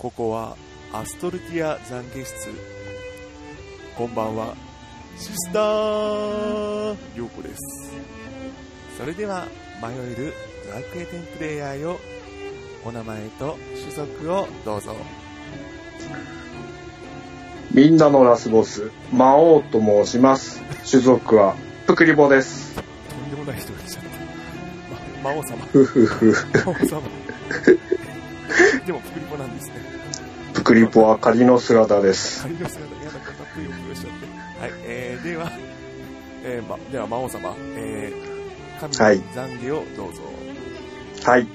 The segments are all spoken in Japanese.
ここはアストルティア懺悔室こんばんはシスターようこですそれでは迷えるドラクエ10プレイヤーよお名前と種族をどうぞみんなのラスボス、魔王と申します。種族は、プクリボです。とんでもない人が来ちゃった、ま、魔王様ふふふ。魔王様でもプクリポなんですねプクリポは仮の姿です。仮の姿嫌なかかっこいい思いをしちゃってはいえー、ではえー、ま、では魔王様えー、神はいの懺悔をどうぞ、はい。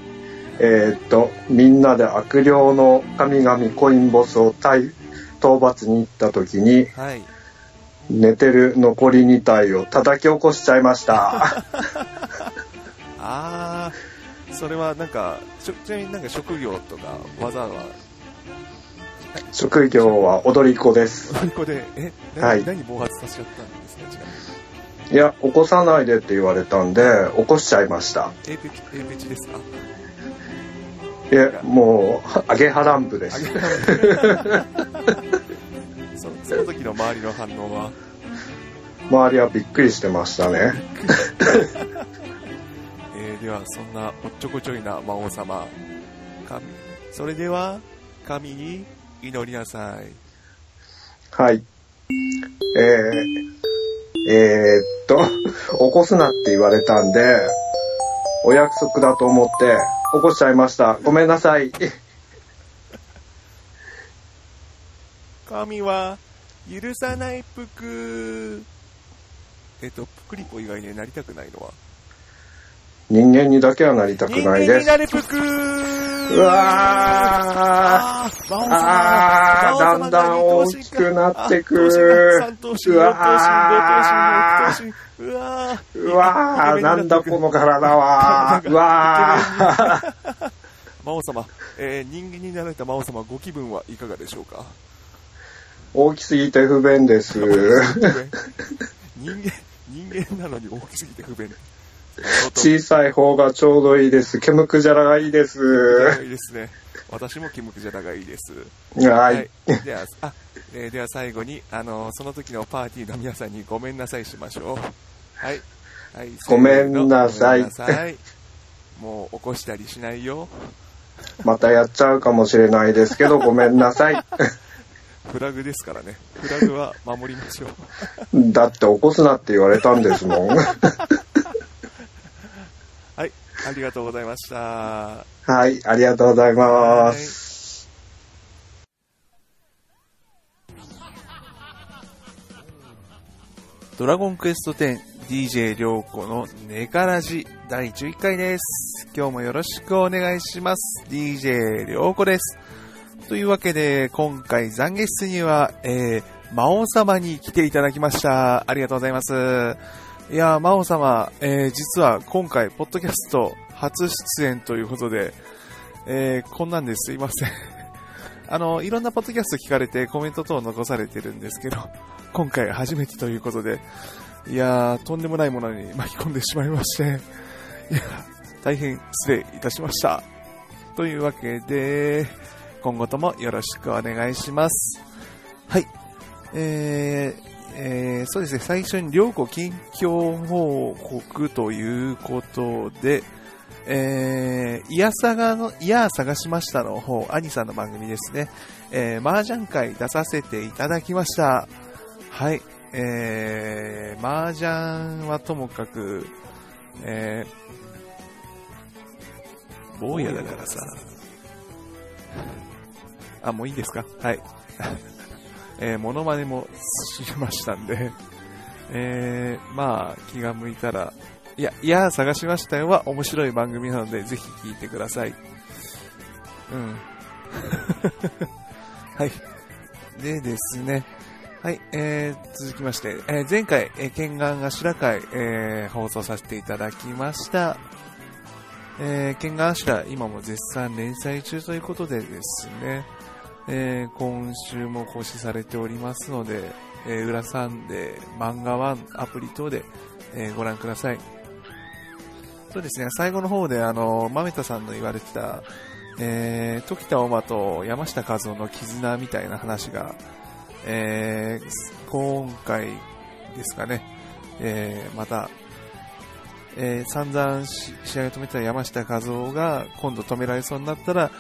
えーっと、みんなで悪霊の神々コインボスを対討伐に行った時に、はい寝てる残り2体を叩き起こしちゃいました。あー、それはなんか、ちなみになんか職業とか技は、職業は踊り子です。ここで、え、何,、はい何暴発させちゃったんですか？ちなみに。いや、起こさないでって言われたんで、起こしちゃいました。ですか？いや、もう、アゲハランプであす。げ そその時の周りの反応は、周りはびっくりしてましたね。えー、ではそんなおっちょこちょいな魔王様、神、それでは、神に祈りなさい。はい。えー、えー、っと、起こすなって言われたんで、お約束だと思って起こしちゃいました。ごめんなさい。神は許さないぷくえっ、と、ぷくりぽ以外になりたくないのは？人間にだけはなりたく人間ないです。になれぷくうわーあーだんだん大きくなってくあ三頭身、四頭身、五頭身、六頭身、うわーうわー、なんだこの体は。うわー。魔王様、えー人間になられた魔王様、ご気分はいかがでしょうか大きすぎて不便です。人間、人間なのに大きすぎて不便。小さい方がちょうどいいです。ケムクジャラがいいです。いいですね。私もキムクジャラがいいです。はい。では、あ、えーでは最後に、あのその時のパーティーの皆さんにごめんなさいしましょう。はい。はい、ごめんなさいごめんなさいもう起こしたりしないよ。またやっちゃうかもしれないですけど、ごめんなさい。フラグですからね。フラグは守りましょう。だって起こすなって言われたんですもん。はい。ありがとうございました。はい、ありがとうございます。ドラゴンクエスト 10DJ 涼子のネカラジ第11回です。今日もよろしくお願いします。DJ 涼子です。というわけで、今回懺悔室には、えー、魔王様に来ていただきました。ありがとうございます。いやー、魔王様、えー、実は今回、ポッドキャスト初出演ということで、えー、こんなんですいません。あの、いろんなポッドキャスト聞かれてコメント等残されてるんですけど、今回初めてということで、いやー、とんでもないものに巻き込んでしまいまして、いや、大変失礼いたしました。というわけで、今後ともよろしくお願いします。はい。えー、えー、そうですね、最初に両子近況報告ということで、えー、いやさがの、いや探しましたの方、兄さんの番組ですね。えー、麻雀会出させていただきました。はい。えー、麻雀はともかく、えー、坊やだからさ。あ、もういいですか？はい。えー、モノマネもしましたんで、えー、まあ、気が向いたら、いや、いや、探しましたよは面白い番組なので、ぜひ聞いてください。うん。はい。でですね、はい、えー、続きまして、えー前回、えー、剣眼あしら会、えー放送させていただきました。えー、剣眼あしら、今も絶賛連載中ということでですね、えー今週も更新されておりますので、えー、裏サンデー、漫画ワンアプリ等で、えーご覧ください。そうですね、最後の方で、あの、まめたさんの言われてた、えー、時田おまと山下和夫の絆みたいな話が、えー、今回ですかね、えー、また、えー、散々試合を止めた山下和夫が今度止められそうになったら、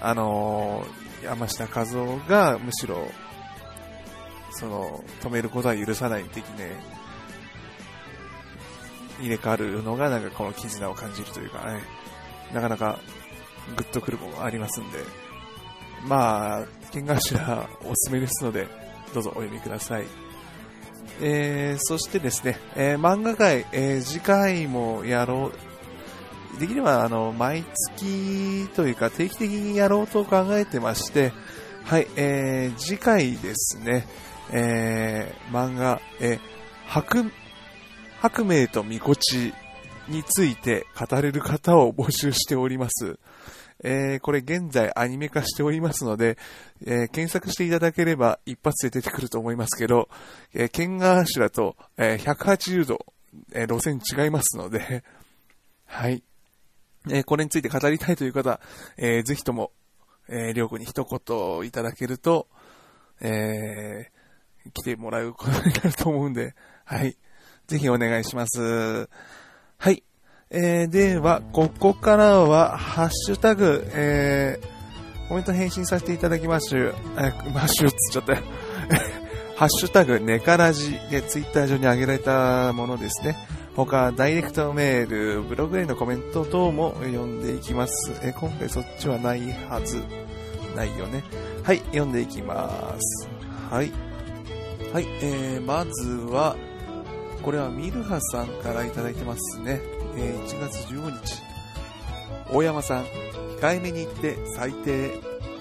あのー、山下和夫がむしろ、その、止めることは許さない的ね、入れ替わるのがなんかこの絆を感じるというか、ね、なかなかグッとくるものありますんで、まあ、剣頭おすすめですので、どうぞお読みください。えー、そしてですね、えー、漫画界、えー、次回もやろう、できればあの、毎月というか定期的にやろうと考えてまして、はい、えー、次回ですね、えー、漫画、え、白、白明とみこちについて語れる方を募集しております。えー、これ現在アニメ化しておりますので、えー、検索していただければ一発で出てくると思いますけど、えー、剣が柱と、えー、180度、えー、路線違いますので、はい。え、これについて語りたいという方、えー、ぜひとも、えー、りょうくに一言いただけると、えー、来てもらうことになると思うんで、はい。ぜひお願いします。はい。えー、では、ここからは、ハッシュタグ、えー、コメント返信させていただきます。えー、マッシュっつっちゃったよ。ハッシュタグ、ネカラジでツイッター上に上げられたものですね。他、ダイレクトメール、ブログへのコメント等も読んでいきます。え、今回そっちはないはず。ないよね。はい、読んでいきます。はい。はい、えー、まずは、これはミルハさんからいただいてますね。えー、1月15日。大山さん、控えめに言って最低。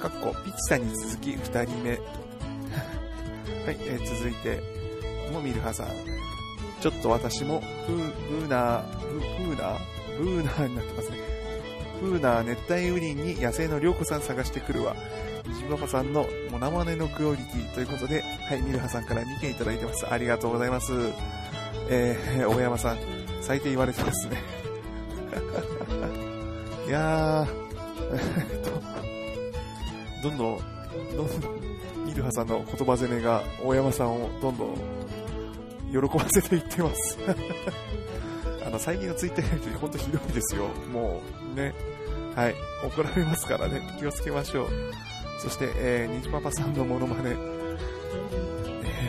かっこ、ピチさんに続き2人目。はい、えー、続いて、もミルハさん。ちょっと私も、ブー、ブーナー、ブーナーブーナーになってますね。ブーナー熱帯雨林に野生の涼子さん探してくるわ。虹パパさんのモナマネのクオリティということで、はい、ミルハさんから2件いただいてます。ありがとうございます。えー、大山さん、最低言われてますね。いやー、どんどん、どんどん、ミルハさんの言葉攻めが大山さんをどんどん喜ばせていってます。あの、最近のツイッターやりとりほんとひどいですよ。もう、ね。はい。怒られますからね。気をつけましょう。そして、えー、にじパパさんのモノマネ。え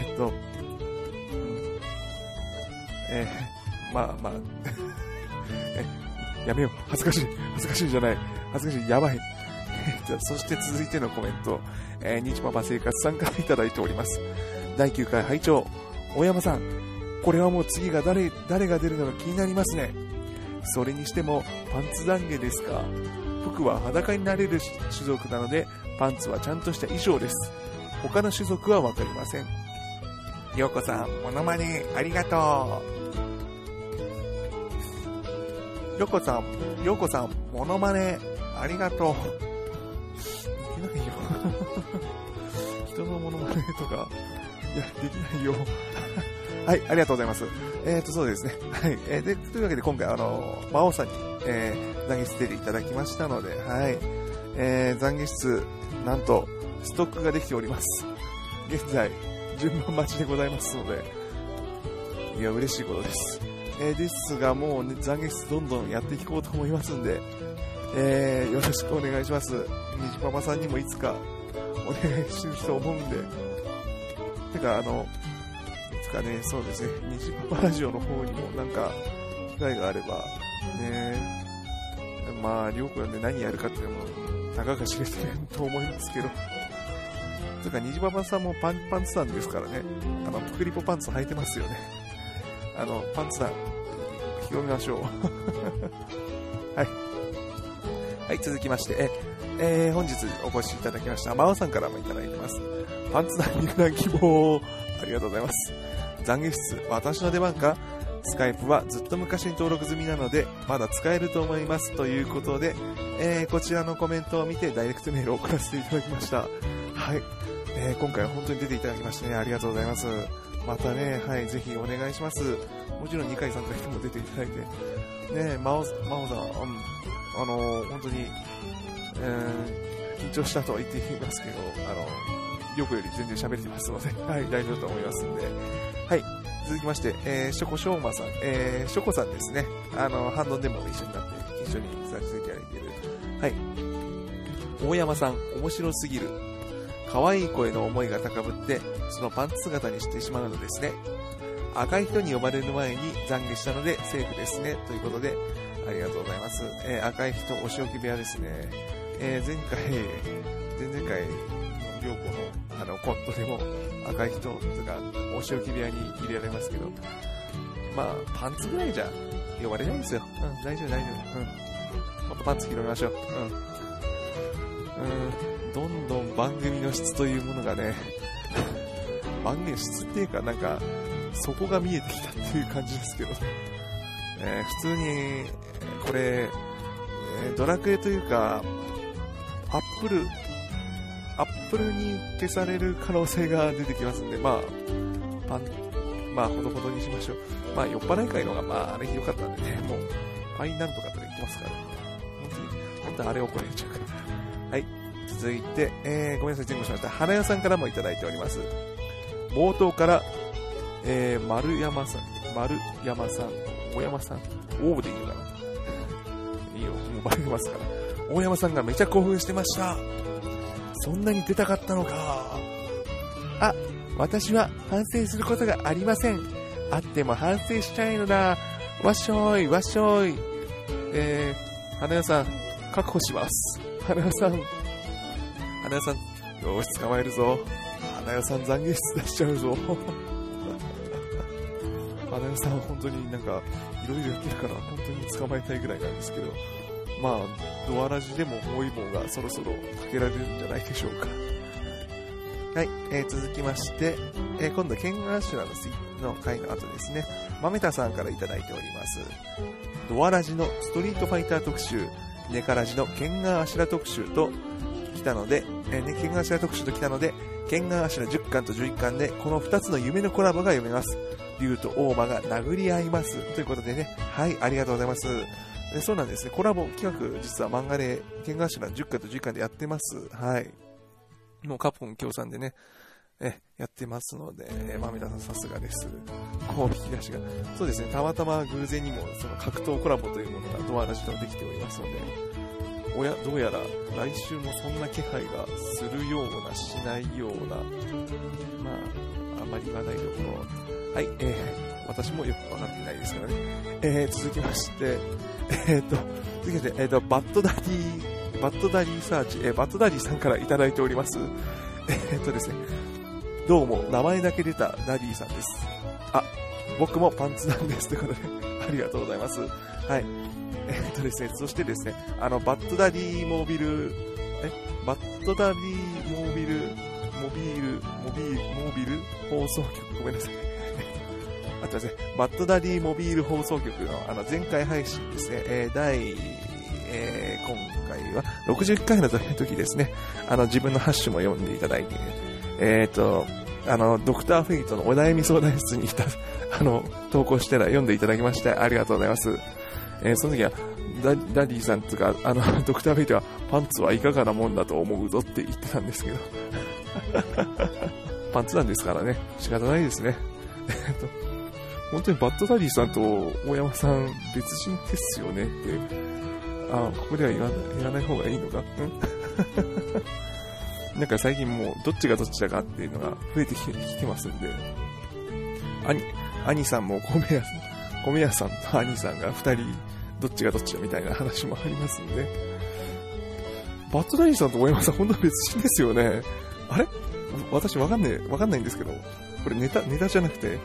ー、っと、えー、まあまあ やめよう。恥ずかしい。恥ずかしいじゃない。恥ずかしい。やばい。そして続いてのコメント、えー、日パパ生活さんからいただいております。第9回拝聴大山さん、これはもう次が誰、誰が出るのか気になりますね。それにしても、パンツ懺悔ですか？服は裸になれる種族なので、パンツはちゃんとした衣装です。他の種族はわかりません。ようこさん、モノマネありがとう。よこさん、よこさん、モノマネ、ありがとう。いけないよ。人のモノマネとか、いや、できないよ。はい、ありがとうございます。えっ、ー、と、そうですね。はい。えー、で、というわけで今回、あの、魔王さんに、えー、懺悔室出ていただきましたので、はい。えー、懺悔室、なんと、ストックができております。現在、順番待ちでございますので、いや、嬉しいことです。えー、ですが、もうね、残月どんどんやっていこうと思いますんで、えー、よろしくお願いします。虹パパさんにもいつかお願いすると思うんで、てか、あの、かね、そうですね、虹パパラジオの方にもなんか、機会があれば、ね、まあ、りょうくんで何やるかっていうのも、たかが知れてる と思いますけど、てか、虹パパさんもパンパンツさんですからね、あの、プクリポパンツ履いてますよね。あの、パンツさん、広めましょう。はい。はい、続きまして、えー、本日お越しいただきました、まおさんからもいただいてます。パンツさん入団希望ありがとうございます。懺悔室、私の出番か？スカイプはずっと昔に登録済みなので、まだ使えると思います。ということで、えー、こちらのコメントを見てダイレクトメールを送らせていただきました。はい。えー、今回は本当に出ていただきましてね、ありがとうございます。またね、はい、ぜひお願いします。もちろん2回3回も出ていただいて、ね、真央、真央さん、うん、あのー、本当に、えー緊張したとは言っていますけど、あの、よくより全然喋れてますので、はい、大丈夫と思いますんで。はい、続きまして、えー、ショコショウマさん、えー、ショコさんですね。あの、ハンドンでも一緒になって、一緒にさせていただいている。はい。大山さん、面白すぎる。可愛い声の思いが高ぶって、そのパンツ姿にしてしまうのですね。赤い人に呼ばれる前に懺悔したのでセーフですね。ということで、ありがとうございます。えー、赤い人、お仕置き部屋ですね。えー、前回、前々回、良子の、あの、コントでも、赤い人とか、お仕置き部屋に入れられますけど、まあ、パンツぐらいじゃ、呼ばれないですよ。うん、大丈夫、大丈夫。うん。もっとパンツ広めましょう。うん。うん、どんどん番組の質というものがね、番組の質っていうか、なんか、そこが見えてきたっていう感じですけど、えー、普通に、これ、えー、ドラクエというか、アップル、アップルに消される可能性が出てきますんで、まあ、パン、まあ、ほどほどにしましょう。まあ、酔っ払い会のが、まあ、あれひどかったんでね、もう、パインなんとかとか言ってますから、ね、本当に、本当にあれ怒られちゃうから。はい。続いて、えー、ごめんなさい、前後しました。花屋さんからもいただいております。冒頭から、えー、丸山さん、丸山さん、大山さん、大でいいのかないいよ、もうバレますから。大山さんがめちゃ興奮してました。そんなに出たかったのか。あ、私は反省することがありません。あっても反省したいのだ。わっしょい、わっしょい。えー、花屋さん、確保します。花屋さん、花屋さん、よし、捕まえるぞ。花屋さん懺悔室出しちゃうぞ。花屋さん本当になんか、いろいろやってるから本当に捕まえたいぐらいなんですけど、まあ、ドアラジでも包囲網がそろそろかけられるんじゃないでしょうか。はい、えー、続きまして、えー、今度、ケンガーシュラのの回の後ですね、マメタさんからいただいております。ドアラジのストリートファイター特集、ネカラジのケンガーアシュラ特集と来たので、えー、ね、ケンガーシュラ特集と来たので、ケンガーアシュラ10巻と11巻で、この2つの夢のコラボが読めます。竜と大魔が殴り合います。ということでね、はい、ありがとうございます。でそうなんですね、コラボ企画、実は漫画で、ケンガーアシュラ10巻と11巻でやってます。はい。もうカプコン協賛でね、え、やってますので、え、まみたさんさすがです。こう引き出しが。そうですね、たまたま偶然にも、その格闘コラボというものがドアラジとできておりますので、おや、どうやら来週もそんな気配がするような、しないような、まあ、あまり言わないところ。はい、えー、私もよくわかっていないですからね。えー、続きまして、えー、っと、続きまして、えー、と、バッドダディ、バッドダディサーチ、えー、バッドダディさんからいただいております。え、っとですね、どうも、名前だけ出たダディさんです。あ、僕もパンツなんです。ということで、ありがとうございます。はい。えっとですね、そしてですね、あの、バッドダディモービル、えバッドダディモービル、モビール、モビール、モービル放送局、ごめんなさい。とですね、バッドダディモビール放送局の、あの、前回配信ですね、えー、第、えー、今回は61回の時ですね、あの、自分のハッシュも読んでいただいて、えっ、ー、と、あの、ドクターフェイトのお悩み相談室にいた、あの、投稿してら読んでいただきまして、ありがとうございます。えー、その時はダ、ダディさんつか、あの、ドクター・フェイトは、パンツはいかがなもんだと思うぞって言ってたんですけど。パンツなんですからね、仕方ないですね。えっと、本当にバッドダディさんと大山さん別人ですよねって、あ、ここでは言わない、言わない方がいいのか？うん？なんか最近もう、どっちがどっちだかっていうのが増えてきてきますんで、兄、兄さんも米屋さん、米屋さんと兄さんが二人どっちがどっちだみたいな話もありますんで。バッドダディさんと大山さん、本当は別人ですよね。あれ？私わかんねえ、わかんないんですけど、これネタ、ネタじゃなくて、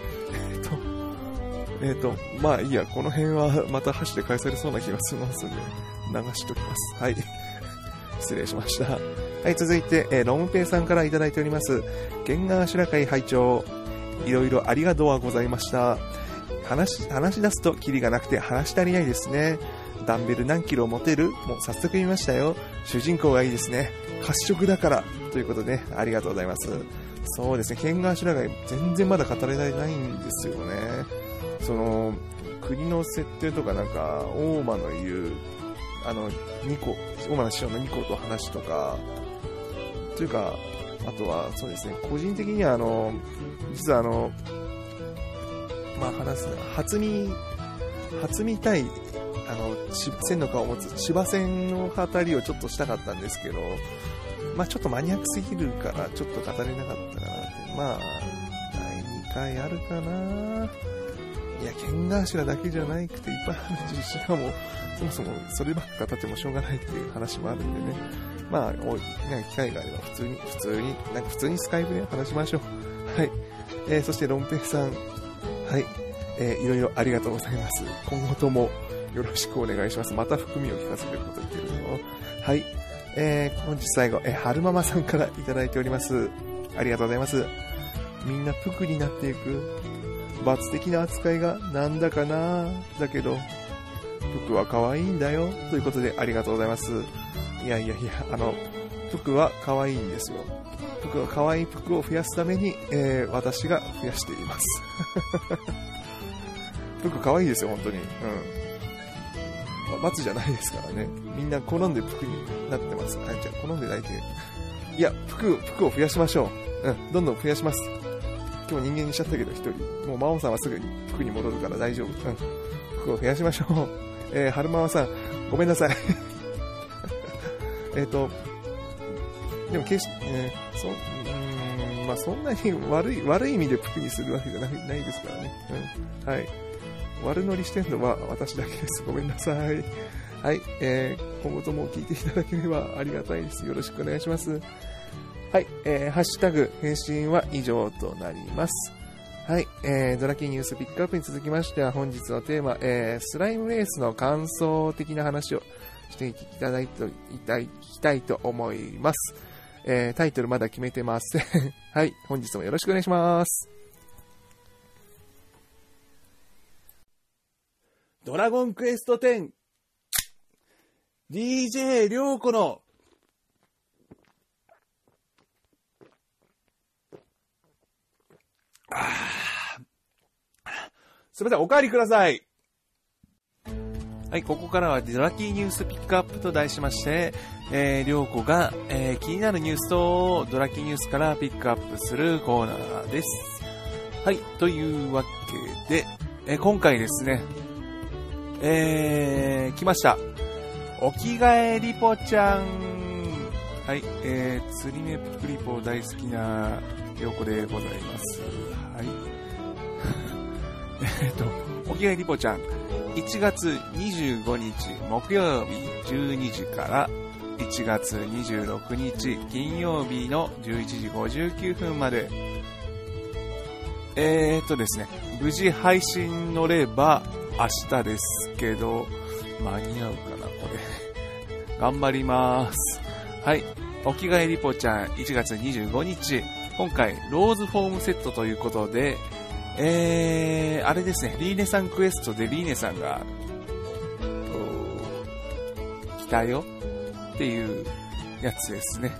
えっと、えっと、まあいいや、この辺はまた箸で返されそうな気がしますんで、流しときます。はい。失礼しました。はい、続いて、えー、ロムペイさんからいただいております。ゲンガーシュラ会拝聴いろいろありがとうございました。話、話し出すとキリがなくて話し足りないですね。ダンベル何キロ持てる？もう早速見ましたよ。主人公がいいですね。褐色だから。ということで、ね、ありがとうございます。そうですね、ケンガーシュラガイ全然まだ語れないんですよね。その、国の設定とかなんか、大間の言う、あの、ニコ、主な師匠のニコと話とか、というか、あとは、そうですね、個人的には、あの、実はあの、まあ話す、初見、初見たい、あの、千の顔を持つ千葉線の語りをちょっとしたかったんですけど、まあちょっとマニアックすぎるから、ちょっと語れなかったかなって。まあ、第2回あるかないや、剣頭だけじゃなくていっぱいあるし、しかも、そもそもそればっか語ってもしょうがないっていう話もあるんでね。まあ、おなんか機会があれば普通に、普通に、なんか普通にスカイプで話しましょう。はい。えー、そして、ロンペイさん。はい。えー、いろいろありがとうございます。今後ともよろしくお願いします。また含みを聞かせてること言ってるの。はい。えー、本日最後、えー、春ママさんからいただいております。ありがとうございます。みんなプクになっていく。罰的な扱いがなんだかなだけど、服は可愛いんだよ。ということでありがとうございます。いやいやいや、あの、服は可愛いんですよ。服は可愛い服を増やすために、えー、私が増やしています。服可愛いですよ、本当に。うん。ま、罰じゃないですからね。みんな好んで服になってます。あ、じゃあ好んでないて。いや、服、服を増やしましょう。うん、どんどん増やします。今日人間にしちゃったけど、一人。もう魔王さんはすぐに服に戻るから大丈夫。うん。服を増やしましょう。えー、春ママさん、ごめんなさい。えっと、でも決して、えー、そ、うん、まあそんなに悪い、悪い意味で服にするわけじゃないないですからね。うん。はい。悪乗りしてんのは私だけです。ごめんなさい。はい。えー、今後とも聞いていただければありがたいです。よろしくお願いします。はい、えー、ハッシュタグ、返信は以上となります。はい、えー、ドラキーニュースピックアップに続きましては、本日のテーマ、えー、スライムレースの感想的な話をしていただいていたいきたいと思います。えー、タイトルまだ決めてません。はい、本日もよろしくお願いします。ドラゴンクエスト 10! DJ りょうこのすみません、お帰りください。はい、ここからはドラキーニュースピックアップと題しまして、えー、りょうこが、えー、気になるニュースとドラキーニュースからピックアップするコーナーです。はい、というわけで、えー、今回ですね、えー、来ました。お着替えリポちゃん。はい、えー、釣り目ピクリポ大好きなよこでございます。はい。えっと、おきがりぽちゃん、1月25日木曜日12時から1月26日金曜日の11時59分まで、えー、っとですね、無事配信乗れば明日ですけど、間に合うかな、これ。頑張ります。はい。お着替えリポちゃん、1月25日、今回、ローズフォームセットということで、えー、あれですね、リーネさんクエストでリーネさんが、来たよっていうやつですね。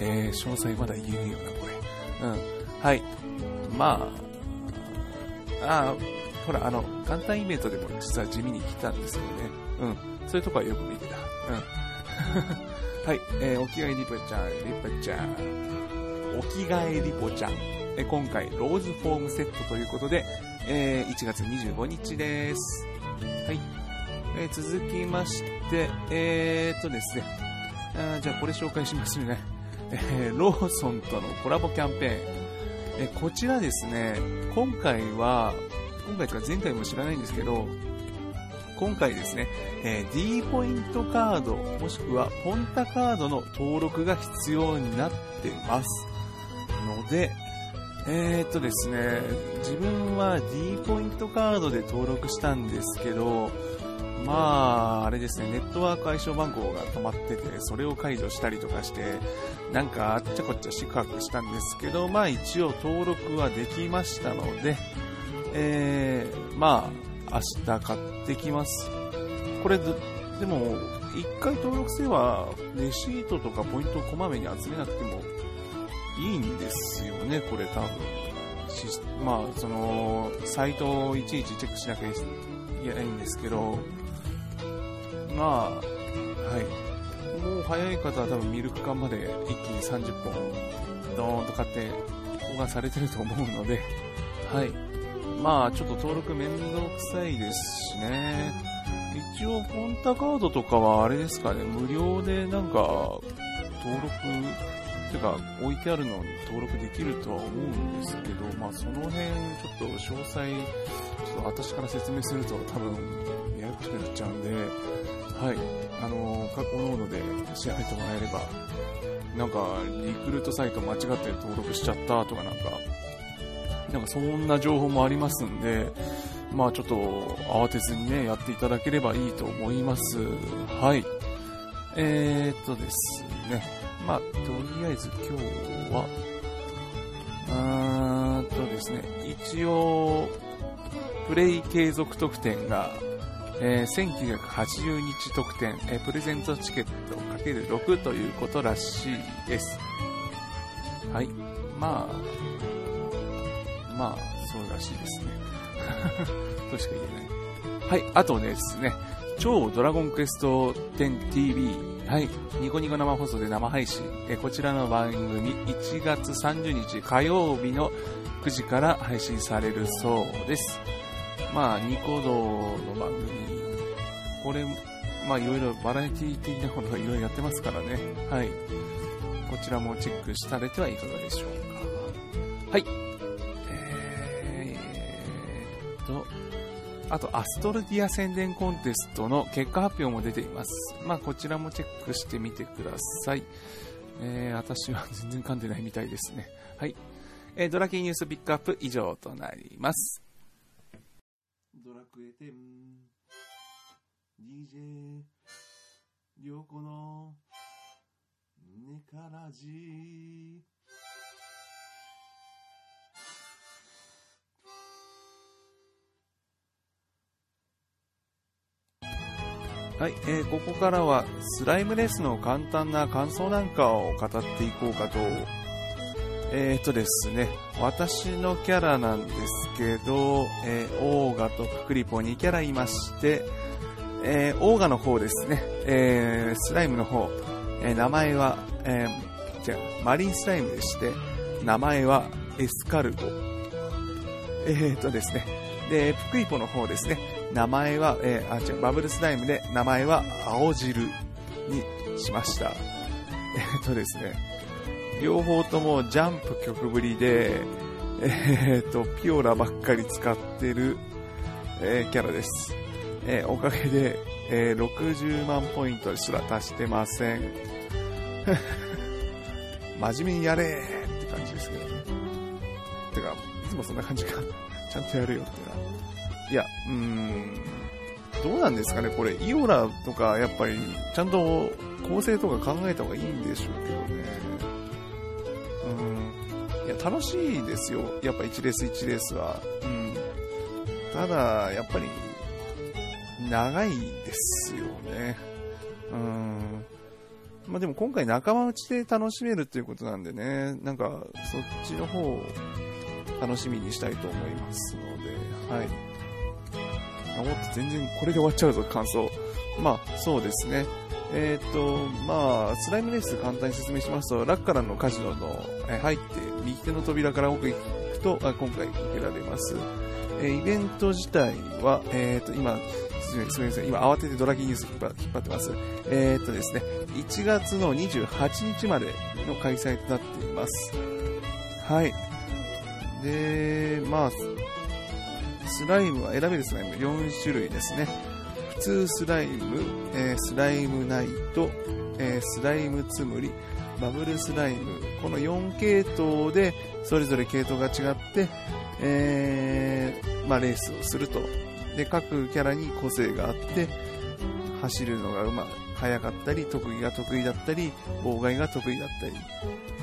えー、詳細まだ言えねえよな、これ。うん。はい。まあ、ああ、ほら、あの、簡単イベントでも実は地味に来たんですよね。うん。そういうとこはよく見てた。うん。はい。えー、お着替えリポちゃん、リポちゃん。お着替えリポちゃん。えー今回、ローズフォームセットということで、えー、1月25日です。はい。えー、続きまして、えー、っとですね。あじゃあこれ紹介しますね。えー、ローソンとのコラボキャンペーン。えーこちらですね、今回は、今回とか前回も知らないんですけど、今回ですね、えー、D ポイントカード、もしくはポンタカードの登録が必要になってます。ので、えー、っとですね、自分は D ポイントカードで登録したんですけど、まあ、あれですね、ネットワーク相性番号が止まってて、それを解除したりとかして、なんかあっちゃこっちゃ四角したんですけど、まあ一応登録はできましたので、えー、まあ、明日買ってきます。これ、でも、一回登録すれば、レシートとかポイントをこまめに集めなくてもいいんですよね、これ多分。まあ、その、サイトをいちいちチェックしなきゃいけないんですけど、まあ、はい。もう早い方は多分ミルク缶まで一気に30本、ドーンと買って保管されてると思うので、はい。まあ、ちょっと登録めんどくさいですしね。一応、コンタカードとかはあれですかね、無料でなんか、登録、てか、置いてあるのに登録できるとは思うんですけど、まあ、その辺、ちょっと詳細、ちょっと私から説明すると多分、ややこしくなっちゃうんで、はい。あの、各々で調べてもらえれば、なんか、リクルートサイト間違って登録しちゃったとかなんか、なんかそんな情報もありますんで、まあちょっと慌てずにね、やっていただければいいと思います。はい。えー、っとですね。まあ、とりあえず今日は、うーんとですね、一応、プレイ継続特典が、えー、1980日特典、えー、プレゼントチケット ×6 ということらしいです。はい。まあ、まあ、そうらしいですね。としか言えない。はい、あとですね、超ドラゴンクエスト 10TV、はい、ニコニコ生放送で生配信、えこちらの番組1月30日火曜日の9時から配信されるそうです。まあ、ニコ動の番組、これ、まあいろいろバラエティ的なことがいろいろやってますからね。はい。こちらもチェックされてはいかがでしょうか。はい。と、あと、アストルディア宣伝コンテストの結果発表も出ています。まあ、こちらもチェックしてみてください。えー、私は全然噛んでないみたいですね。はい。えー、ドラキーニュースピックアップ以上となります。ドラクエ10 DJ りょうこのネカラジはい、えー、ここからはスライムレースの簡単な感想なんかを語っていこうかと。えー、とですね、私のキャラなんですけど、えー、オーガとククリポ2キャラいまして、えー、オーガの方ですね、えー、スライムの方、えー、名前は、えー、じゃマリンスライムでして、名前はエスカルゴ。えー、とですね、で、プクイポの方ですね、名前は、えー、あ、違う、バブルスライムで名前は青汁にしました。えっとですね、両方ともジャンプ曲ぶりで、えー、っと、ピオラばっかり使ってる、えー、キャラです。え、おかげで、え、60万ポイントすら足してません。真面目にやれって感じですけどね。てか、いつもそんな感じか。ちゃんとやるよってないや、うーん、どうなんですかね、これ、イオラとか、やっぱり、ちゃんと構成とか考えた方がいいんでしょうけどね。うん。いや、楽しいですよ。やっぱ1レース1レースは。うん。ただ、やっぱり、長いですよね。うん。まあでも今回仲間内で楽しめるっていうことなんでね、なんかそっちの方を楽しみにしたいと思いますので、はい。あ、もっと全然これで終わっちゃうぞ、感想。まあ、そうですね。えっ、ー、と、まあ、スライムレース簡単に説明しますと、ラッカランのカジノの、え入って、右手の扉から奥行くと、あ今回受けられます。えイベント自体は、えっ、ー、と、今、すみません、今慌ててドラギニュース引っ張ってます。えっ、ー、とですね、1月の28日までの開催となっています。はい。で、まあ、スライムは選べるスライム4種類ですね。普通スライム、えー、スライムナイト、えー、スライムつむり、バブルスライム、この4系統でそれぞれ系統が違って、えー、まあ、レースをすると。で、各キャラに個性があって、走るのがうま、速かったり、特技が得意だったり、妨害が得意だったり。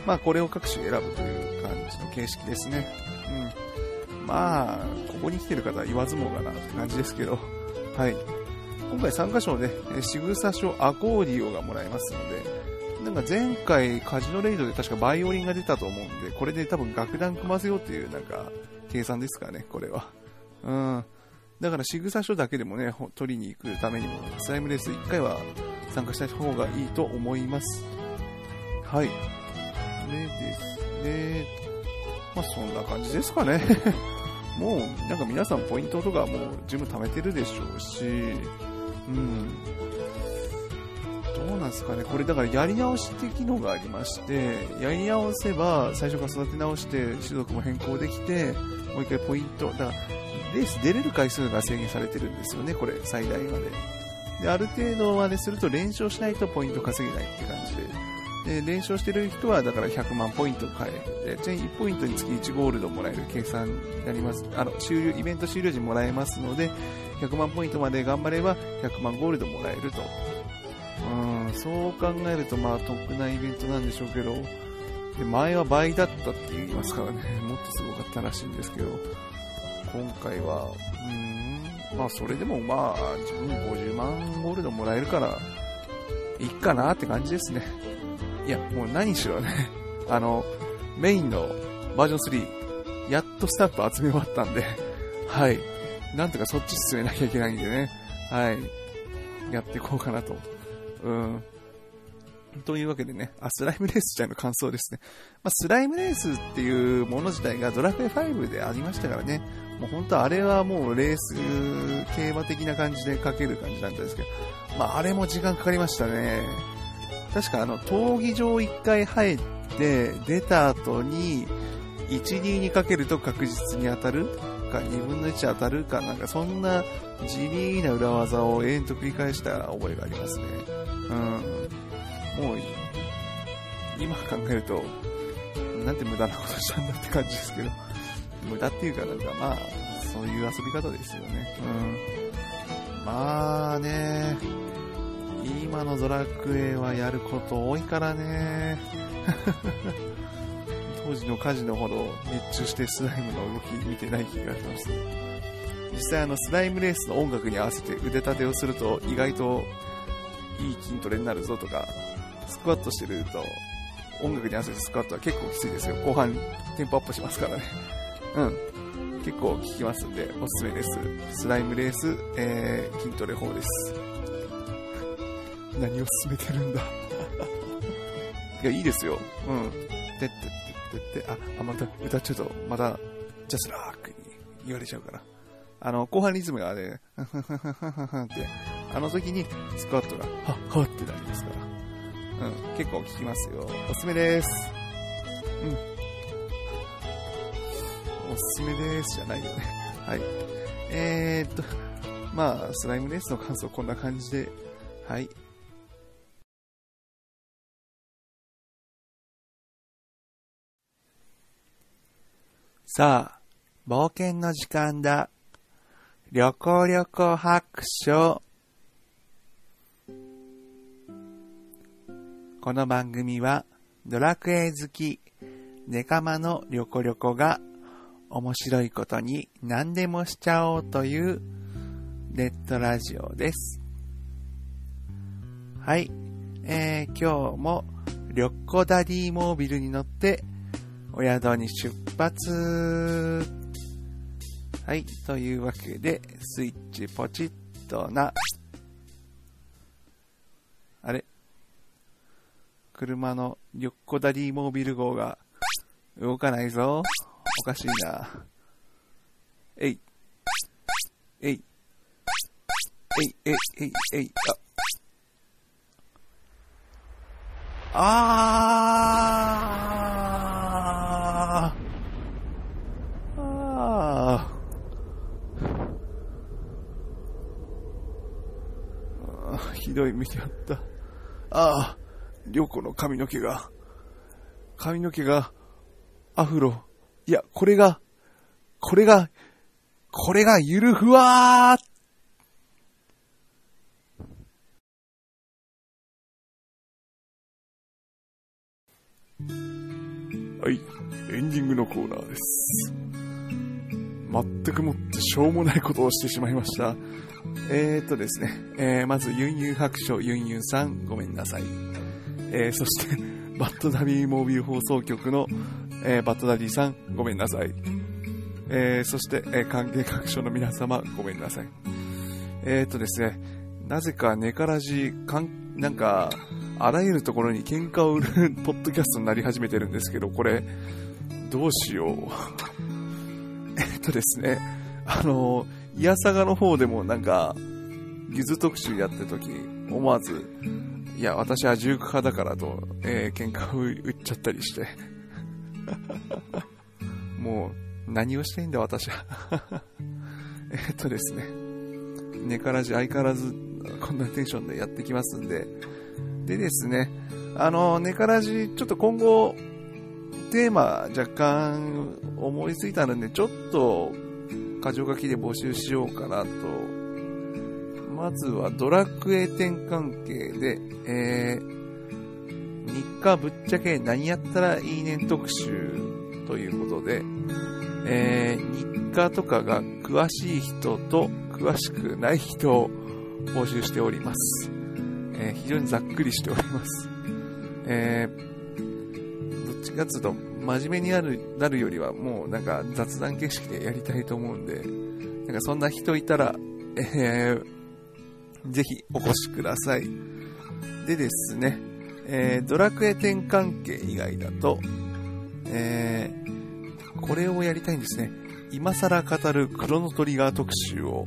まあ、これを各種選ぶという感じの形式ですね。うん。まあ、ここに来てる方は言わずもがなって感じですけど、はい。今回参加賞ね、仕草書アコーディオがもらえますので、なんか前回カジノレイドで確かバイオリンが出たと思うんで、これで多分楽団組ませようっていうなんか計算ですかね、これは。うん。だから仕草書だけでもね、取りに行くためにも、スライムレース1回は参加した方がいいと思います。はい。でですね、まあそんな感じですかね。もうなんか皆さんポイントとかもう十分貯めてるでしょうし、うん。どうなんですかね、これだからやり直しって機能がありまして、やり直せば最初から育て直して種族も変更できて、もう一回ポイント、だからレース出れる回数が制限されてるんですよね、これ、最大まで。で、ある程度まですると連勝しないとポイント稼げないって感じで。で、連勝してる人はだから100万ポイント買える。で、全1ポイントにつき1ゴールドもらえる計算になります。あの、終了、イベント終了時もらえますので、100万ポイントまで頑張れば100万ゴールドもらえると。うん、そう考えるとまあ得なイベントなんでしょうけど、で前は倍だったって言いますからね、もっとすごかったらしいんですけど、今回は、うん、まあそれでもまあ自分50万ゴールドもらえるから、いっかなって感じですね。いや、もう何しろね、あの、メインのバージョン3、やっとスタンプ集め終わったんで、はい。なんとかそっち進めなきゃいけないんでね、はい。やっていこうかなと。うん。というわけでね、あ、スライムレースちゃんの感想ですね。まあ、スライムレースっていうもの自体がドラクエ5でありましたからね、もう本当あれはもうレース競馬的な感じでかける感じなんですけど、まああれも時間かかりましたね。確かあの、闘技場1回入って、出た後に、1、2にかけると確実に当たるか、2分の1当たるか、なんかそんな地味な裏技を永遠と繰り返した覚えがありますね。うん。もう、今考えると、なんて無駄なことしたんだって感じですけど。無駄っていうかなんかまあ、そういう遊び方ですよね。うん。まあね、今のドラクエはやること多いからね。当時のカジノほど熱中してスライムの動き見てない気がします。実際あのスライムレースの音楽に合わせて腕立てをすると意外といい筋トレになるぞとか、スクワットしてると音楽に合わせてスクワットは結構きついですよ。後半テンポアップしますからね。うん。結構効きますんで、おすすめです。スライムレース、えー、筋トレ法です。何を進めてるんだ いや、いいですよ。うん。てってってってって、あ、あ、また歌っちゃうと、また、ジャスラークに言われちゃうから。あの、後半リズムがね、って、あの時にスクワットが、はっはってなりますから。うん、結構効きますよ。おすすめです。うん。おすすめですじゃないよね。はい。えー、っと、まあ、スライムレースの感想こんな感じで、はい。さあ、冒険の時間だ。旅行旅行白書。この番組は、ドラクエ好き、ネカマの旅行旅行が面白いことに何でもしちゃおうというネットラジオです。はい。えー、今日も旅行ダディモービルに乗ってお宿に出発はい。というわけで、スイッチポチッとな。あれ？車の旅行ダディモービル号が動かないぞ。おかしいな。えい。えい。えい、えい、えい、えい、あ。あー。あー。ひどい目にあった。ああ、りょうこの髪の毛が、髪の毛が、アフロ、いや、これが、これが、これがゆるふわーはい、エンディングのコーナーです。全くもってしょうもないことをしてしまいました。えーとですね、えー、まずユンユン白書ユンユンさん、ごめんなさい。えー、そして、バッドダビーモービル放送局のえー、バッドダディさん、ごめんなさい。えー、そして、えー、関係各所の皆様、ごめんなさい。えー、っとですね、なぜかネカラジ関なんか、あらゆるところに喧嘩を売る ポッドキャストになり始めてるんですけど、これ、どうしよう。とですね、あの、いやさがの方でもなんか、ゆず特集やった時、思わず、いや、私は重苦派だからと、えー、喧嘩を売っちゃったりして。もう、何をしていいんだ私は。えっとですね、寝からじ相変わらずこんなテンションでやってきますんで、でですね、あの、寝からじ、ちょっと今後、テーマ若干思いついたので、ちょっと、箇条書きで募集しようかなと。まずはドラクエ10関係で、えー、日課ぶっちゃけ何やったらいいねん特集ということで、えー、日課とかが詳しい人と詳しくない人を募集しております。えー、非常にざっくりしております。えー、どっちかっていうと、真面目になるなるよりは、もうなんか雑談形式でやりたいと思うんで、なんかそんな人いたら、えー、ぜひお越しください。でですね、えー、ドラクエ10関係以外だと、えー、これをやりたいんですね。今更語るクロノトリガー特集を、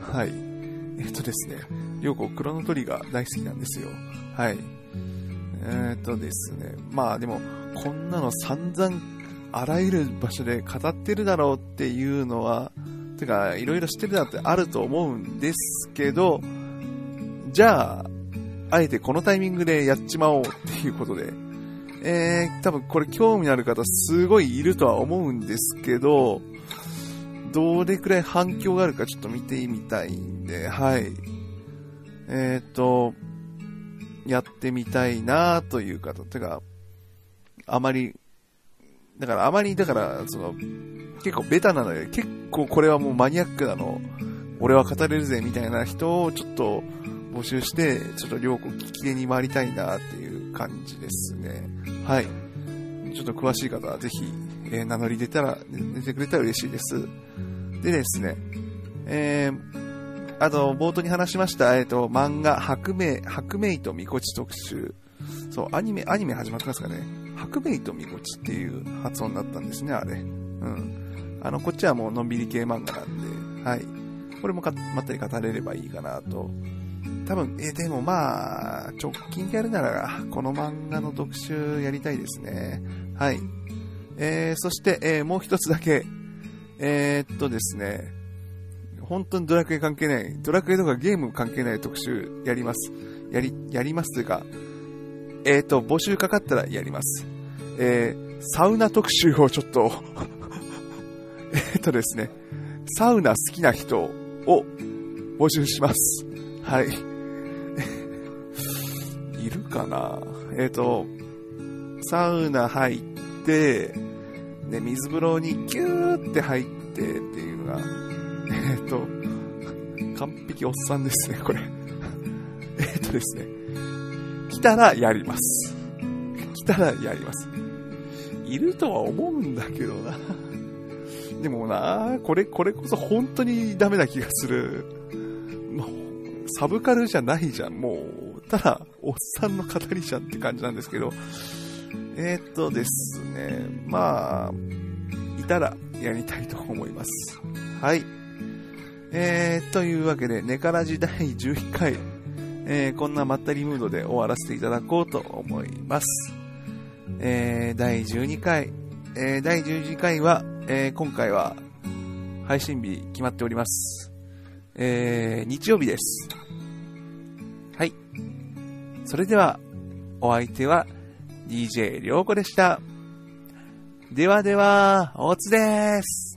はい。えっとですね、りょうこクロノトリガー大好きなんですよ。はい。えー、っとですね、まあでも、こんなの散々、あらゆる場所で語ってるだろうっていうのは、てか、いろいろ知ってるだってあると思うんですけど、じゃあ、あえてこのタイミングでやっちまおうっていうことで、えー、多分これ興味のある方すごいいるとは思うんですけど、どれくらい反響があるかちょっと見てみたいんで、はい。えっ、ー、と、やってみたいなという方、てか、あまり、だからあまり、だから、その、結構ベタなので、結構これはもうマニアックなの、俺は語れるぜみたいな人をちょっと募集して、ちょっと両国聞き手に回りたいなっていう感じですね。はい。ちょっと詳しい方はぜひ、えー、名乗り出たら、出てくれたら嬉しいです。でですね、えー、あと、冒頭に話しました、えっ、ー、と、漫画、白明、白明とみこち特集。そう、アニメ、アニメ始まってますかね。白明とみこちっていう発音だったんですね、あれ。うん。あの、こっちはもうのんびり系漫画なんで、はい。これもかまったり語れればいいかなと。多分、え、でもまあ、直近でやるなら、この漫画の特集やりたいですね。はい。えー、そして、えー、もう一つだけ、えー、っとですね、本当にドラクエ関係ない、ドラクエとかゲーム関係ない特集やります。やり、やりますというか、えー、っと、募集かかったらやります。えー、サウナ特集をちょっと えっとですね、サウナ好きな人を募集します。はい。いるかな？えっ、と、サウナ入って、ね、水風呂にキューって入ってっていうのが、えっ、ー、と、完璧おっさんですね、これ。えっとですね、来たらやります。来たらやります。いるとは思うんだけどな。でもな、これ、これこそ本当にダメな気がする。もう、サブカルじゃないじゃん、もう。ただ、おっさんの語りじゃんって感じなんですけど、えー、っとですね、まあ、いたらやりたいと思います。はい。えー、というわけで、ネカラジ第11回、えー、こんなまったりムードで終わらせていただこうと思います。えー、第12回、えー、第12回は、え、今回は配信日決まっております。え、日曜日です。はい。それでは、お相手は、DJ りょうこでした。ではでは、おつです。